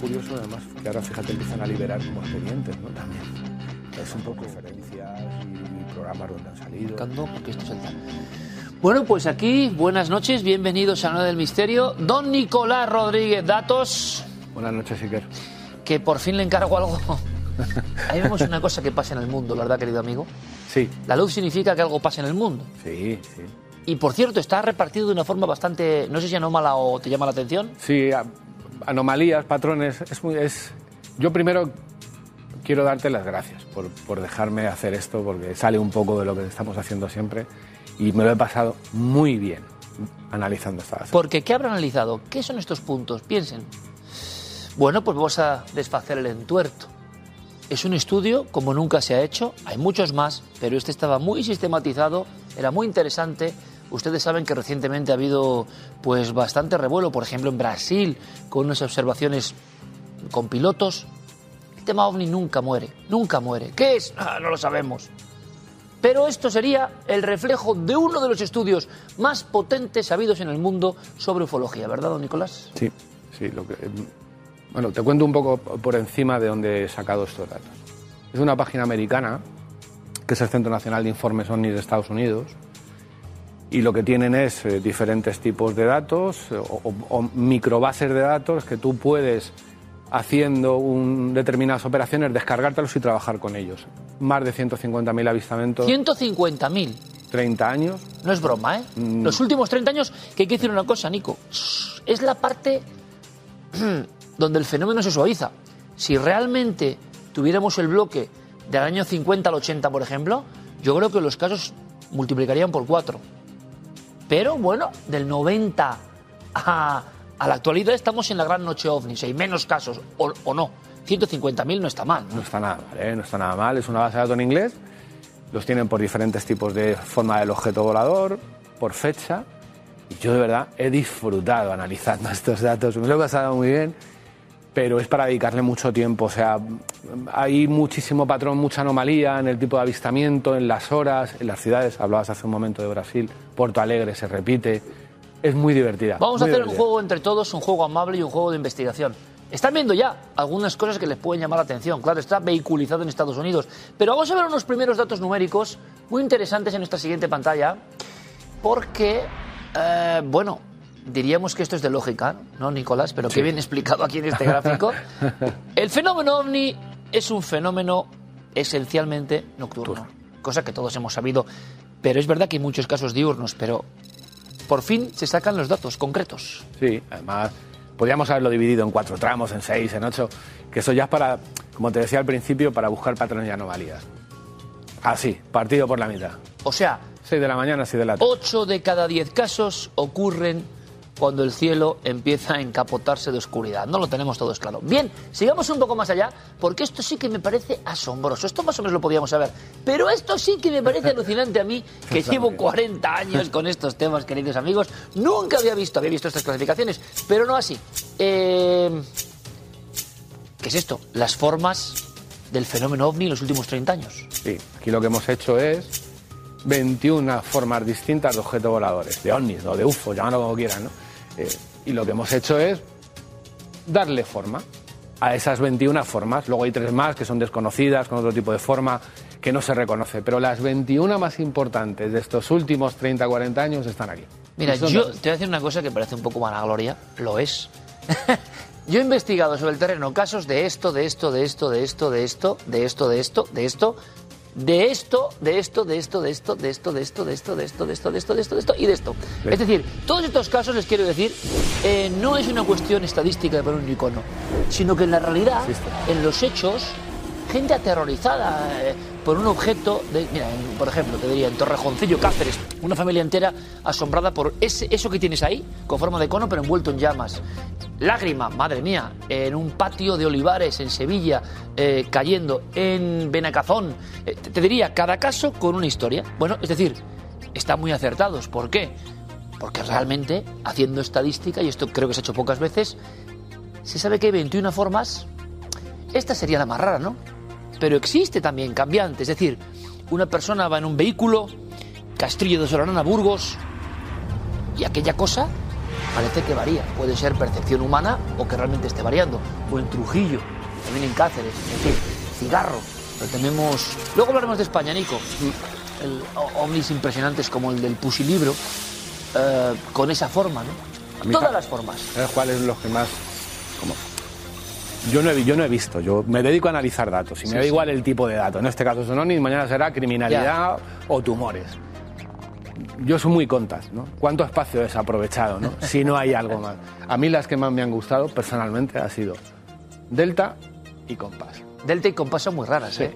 Curioso además que ahora fíjate empiezan a liberar como expedientes, ¿no? También. Es un poco referencias y programas donde han salido. Porque esto es el tal. Bueno, pues aquí, buenas noches, bienvenidos a Nueva del Misterio. Don Nicolás Rodríguez Datos, Buenas noches, Iker. que por fin le encargo algo. Ahí vemos una cosa que pasa en el mundo, ¿verdad, querido amigo? Sí, La luz significa que algo pasa en el mundo. sí, sí. Y por cierto, está repartido de una forma bastante, no sé si anómala o te llama la atención. Sí, anomalías, patrones. Yo primero quiero darte las gracias por, dejarme hacer esto, porque sale un poco de lo que estamos haciendo siempre y me lo he pasado muy bien analizando esta Porque, ¿qué habrá analizado? ¿Qué son estos puntos? Piensen. Bueno, pues vamos a desfacer el entuerto. Es un estudio como nunca se ha hecho, hay muchos más, pero este estaba muy sistematizado, era muy interesante. Ustedes saben que recientemente ha habido pues bastante revuelo, por ejemplo en Brasil, con unas observaciones con pilotos. El tema ovni nunca muere, nunca muere. ¿Qué es? Ah, no lo sabemos. Pero esto sería el reflejo de uno de los estudios más potentes habidos en el mundo sobre ufología, ¿verdad, don Nicolás? Sí, sí. Lo que, bueno, te cuento un poco por encima de dónde he sacado estos datos. Es una página americana, que es el Centro Nacional de Informes OVNI de Estados Unidos, y lo que tienen es eh, diferentes tipos de datos eh, o, o- o microbases de datos que tú puedes, haciendo un- determinadas operaciones, descargártelos y trabajar con ellos. Más de 150.000 avistamientos, 150.000. 30 años. No es broma, ¿eh? Mm. Los últimos 30 años, que hay que decir una cosa, Nico. Es la parte donde el fenómeno se suaviza. Si realmente tuviéramos el bloque del año 50 al 80, por ejemplo, yo creo que los casos multiplicarían por 4. Pero bueno, del 90 a, a la actualidad estamos en la gran noche ovni. Hay menos casos, o, o no. 150.000 no está mal. ¿no? Está nada mal, ¿eh? no está nada mal. Es una base de datos en inglés. Los tienen por diferentes tipos de forma del objeto volador, por fecha. Y yo de verdad he disfrutado analizando estos datos. Me lo he pasado muy bien, pero es para dedicarle mucho tiempo. O sea, hay muchísimo patrón, mucha anomalía en el tipo de avistamiento, en las horas, en las ciudades. Hablabas hace un momento de Brasil, Porto Alegre se repite. Es muy divertida. Vamos a hacer un juego entre todos, un juego amable y un juego de investigación. Están viendo ya algunas cosas que les pueden llamar la atención. Claro, está vehiculizado en Estados Unidos. Pero vamos a ver unos primeros datos numéricos muy interesantes en nuestra siguiente pantalla. Porque, eh, bueno, diríamos que esto es de lógica, ¿no, Nicolás? Pero qué bien explicado aquí en este gráfico. El fenómeno ovni es un fenómeno esencialmente nocturno. Cosa que todos hemos sabido. Pero es verdad que hay muchos casos diurnos, pero por fin se sacan los datos concretos. Sí, además podríamos haberlo dividido en cuatro tramos, en seis, en ocho, que eso ya es para, como te decía al principio, para buscar patrones y anomalías. Así, partido por la mitad. O sea, Seis de la mañana, seis de la tarde. 8 de cada 10 casos ocurren cuando el cielo empieza a encapotarse de oscuridad. No lo tenemos todos claro. Bien, sigamos un poco más allá, porque esto sí que me parece asombroso. Esto más o menos lo podíamos saber. Pero esto sí que me parece alucinante a mí, que llevo 40 años con estos temas, queridos amigos. Nunca había visto, había visto estas clasificaciones, pero no así. Eh, ¿Qué es esto? Las formas del fenómeno ovni en los últimos 30 años. Sí, aquí lo que hemos hecho es 21 formas distintas de objetos voladores, de ovnis o de UFO, llámalo como quieran, ¿no? Eh, y lo que hemos hecho es darle forma a esas 21 formas. Luego hay tres más que son desconocidas, con otro tipo de forma que no se reconoce. Pero las 21 más importantes de estos últimos 30, 40 años están aquí. Mira, yo te voy a decir una cosa que parece un poco vanagloria, lo es. yo he investigado sobre el terreno casos de esto, de esto, de esto, de esto, de esto, de esto, de esto, de esto, de esto, de esto, de esto, de esto, de esto, de esto, de esto, de esto, de esto, de esto, de esto, de esto y de esto. Es decir, todos estos casos les quiero decir, eh, no es una cuestión estadística de poner un icono, sino que en la realidad, en los hechos, gente aterrorizada eh, por un objeto de, mira, por ejemplo, te diría en Torrejoncillo, Cáceres, una familia entera asombrada por ese, eso que tienes ahí, con forma de cono pero envuelto en llamas. Lágrima, madre mía, en un patio de olivares en Sevilla, eh, cayendo en Benacazón. Eh, te, te diría, cada caso con una historia. Bueno, es decir, están muy acertados. ¿Por qué? Porque realmente, haciendo estadística, y esto creo que se ha hecho pocas veces, se sabe que hay 21 formas. Esta sería la más rara, ¿no? Pero existe también cambiante. Es decir, una persona va en un vehículo, Castrillo de Solanán a Burgos, y aquella cosa parece que varía. Puede ser percepción humana o que realmente esté variando. O en Trujillo, también en Cáceres, en fin, cigarro. Pero tenemos. Luego hablaremos de España, Nico. El, ovnis impresionantes como el del Pusilibro, eh, con esa forma, ¿no? Todas las formas. ¿Sabes cuáles son los que más.? como- Yo no, he, yo no he visto, yo me dedico a analizar datos y me da igual el tipo de dato. En este caso son ovnis, mañana será criminalidad o tumores. Yo soy muy contas, ¿no? ¿Cuánto espacio desaprovechado, no? Si no hay algo más. A mí las que más me han gustado personalmente ha sido Delta y Compás. Delta y compás son muy raras, ¿eh?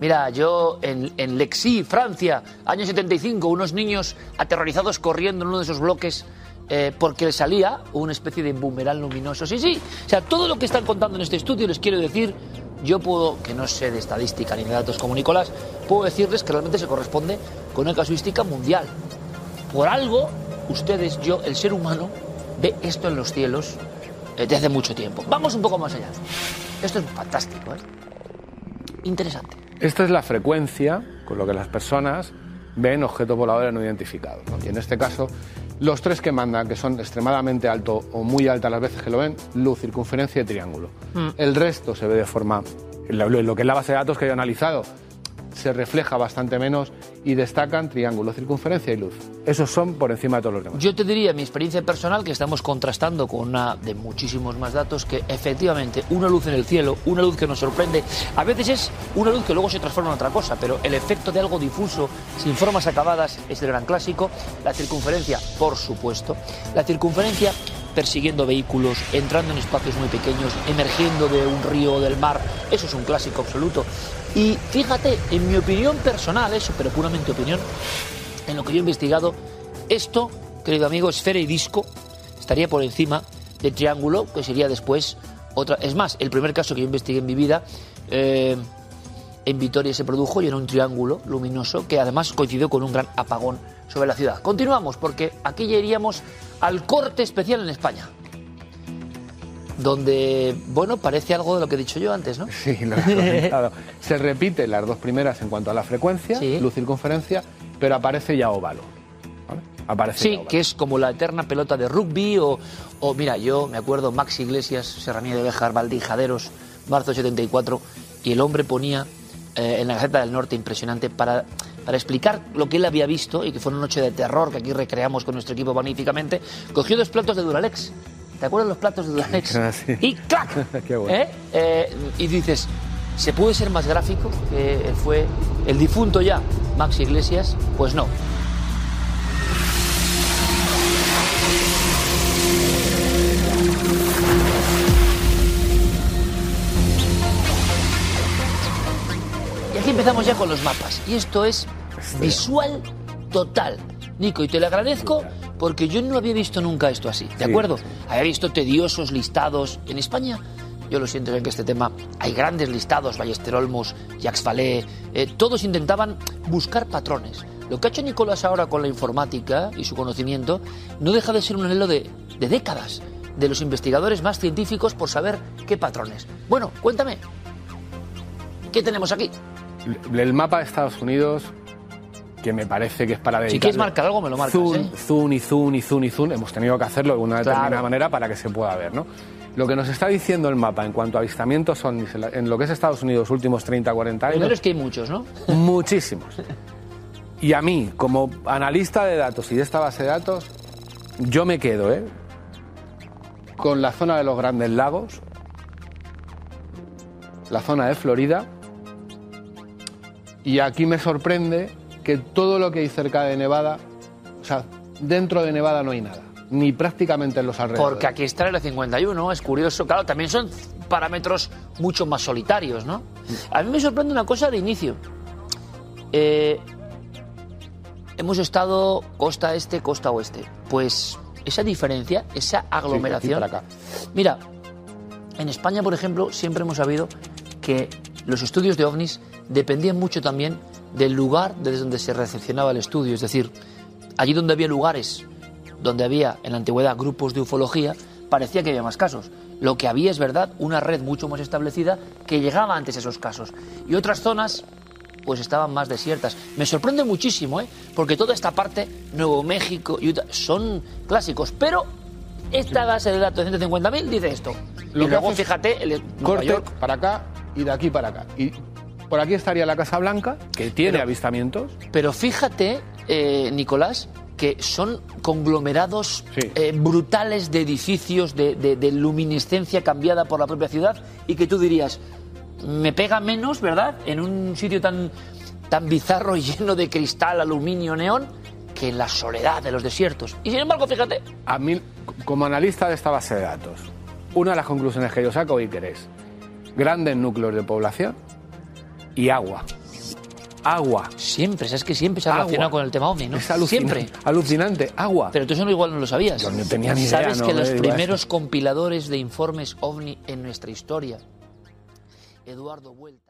Mira, yo en, en Lexi, Francia, año 75, unos niños aterrorizados corriendo en uno de esos bloques eh, porque les salía una especie de boomerang luminoso. Sí, sí. O sea, todo lo que están contando en este estudio, les quiero decir, yo puedo, que no sé de estadística ni de datos como Nicolás, puedo decirles que realmente se corresponde con una casuística mundial. Por algo, ustedes, yo, el ser humano, ve esto en los cielos eh, desde hace mucho tiempo. Vamos un poco más allá. Esto es fantástico, ¿eh? Interesante. Esta es la frecuencia con lo que las personas ven objetos voladores no identificados. ¿no? Y en este caso, los tres que mandan, que son extremadamente alto o muy altas las veces que lo ven, luz, circunferencia y triángulo. El resto se ve de forma, lo, lo que es la base de datos que yo he analizado, se refleja bastante menos y destacan triángulo, circunferencia y luz. Esos son por encima de todos los demás. Yo te diría mi experiencia personal que estamos contrastando con una de muchísimos más datos que efectivamente una luz en el cielo, una luz que nos sorprende, a veces es una luz que luego se transforma en otra cosa, pero el efecto de algo difuso, sin formas acabadas, es el gran clásico. La circunferencia, por supuesto. La circunferencia persiguiendo vehículos, entrando en espacios muy pequeños, emergiendo de un río o del mar, eso es un clásico absoluto. Y fíjate, en mi opinión personal, eso, pero puramente opinión, en lo que yo he investigado, esto, querido amigo, esfera y disco, estaría por encima de triángulo, que sería después otra. Es más, el primer caso que yo investigué en mi vida, eh, en Vitoria se produjo y era un triángulo luminoso que además coincidió con un gran apagón sobre la ciudad. Continuamos, porque aquí ya iríamos al corte especial en España. Donde, bueno, parece algo de lo que he dicho yo antes, ¿no? Sí, lo he comentado. Se repiten las dos primeras en cuanto a la frecuencia, Sí. luz, circunferencia, pero aparece ya óvalo. ¿vale? Aparece ya Sí, óvalo. que es como la eterna pelota de rugby o, o mira, yo me acuerdo Max Iglesias, Serranía de Bejar, Valdijaderos, marzo 74, y el hombre ponía eh, en la Gaceta del Norte impresionante para, para explicar lo que él había visto y que fue una noche de terror que aquí recreamos con nuestro equipo magníficamente, cogió dos platos de Duralex. ¿Te acuerdas los platos de Duralex? Ah, sí. Y ¡clac! Qué bueno. ¿Eh? Eh, y dices, ¿se puede ser más gráfico que fue el difunto ya Max Iglesias? Pues no. Y aquí empezamos ya con los mapas. Y esto es visual total. Nico, y te lo agradezco porque yo no había visto nunca esto así, ¿de Sí. acuerdo? Había visto tediosos listados en España. Yo lo siento en que este tema hay grandes listados, Ballester Olmos, Jacques Vallée, eh, todos intentaban buscar patrones. Lo que ha hecho Nicolás ahora con la informática y su conocimiento no deja de ser un anhelo de, de décadas de los investigadores más científicos por saber qué patrones. Bueno, cuéntame, ¿qué tenemos aquí? El mapa de Estados Unidos, que me parece que es para dedicarle... Si quieres marcar algo, me lo marcas, Zoom, ¿eh? zoom y zoom y zoom y zoom. Hemos tenido que hacerlo de una Claro. determinada manera para que se pueda ver, ¿no? Lo que nos está diciendo el mapa en cuanto a avistamientos ovnis en, lo que es Estados Unidos los últimos 30, 40 años, Primero es que hay muchos, ¿no? muchísimos. Y a mí, como analista de datos y de esta base de datos, yo me quedo ¿eh? con la zona de los grandes lagos, la zona de Florida, y aquí me sorprende que todo lo que hay cerca de Nevada, o sea, dentro de Nevada no hay nada, ni prácticamente en los alrededores. Porque aquí está el 51, es curioso. Claro, también son parámetros mucho más solitarios, ¿no? A mí me sorprende una cosa de inicio. Eh, hemos estado costa este, costa oeste. Pues esa diferencia, esa aglomeración. acá. Mira, en España, por ejemplo, siempre hemos sabido que los estudios de ovnis dependían mucho también del lugar desde donde se recepcionaba el estudio. Es decir, allí donde había lugares, donde había en la antigüedad grupos de ufología, parecía que había más casos. Lo que había es verdad, una red mucho más establecida que llegaba antes a esos casos. Y otras zonas, pues estaban más desiertas. Me sorprende muchísimo, ¿eh? Porque toda esta parte, Nuevo México, Utah, son clásicos. Pero esta base de datos de 150.000 dice esto. Lo y que luego, fíjate, el Nueva corte York, para acá y de aquí para acá. Y por aquí estaría la Casa Blanca, que tiene Pero- avistamientos. Pero fíjate, eh, Nicolás, que son conglomerados Sí. eh, brutales de edificios, de, de- de luminiscencia cambiada por la propia ciudad, y que tú dirías, me pega menos, ¿verdad? En un sitio tan, tan bizarro y lleno de cristal, aluminio, neón, que en la soledad de los desiertos. Y sin embargo, fíjate, A mí, como analista de esta base de datos, una de las conclusiones que yo saco, Iker, es grandes núcleos de población y agua. Agua. siempre, sabes que siempre se ha Agua. relacionado con el tema ovni, ¿no? Es alucinante. Siempre. Alucinante. Agua. Pero tú eso no igual no lo sabías. Yo no tenía ni idea, Sabes no, que los digo, primeros compiladores de informes ovni en nuestra historia, Eduardo Vuelta.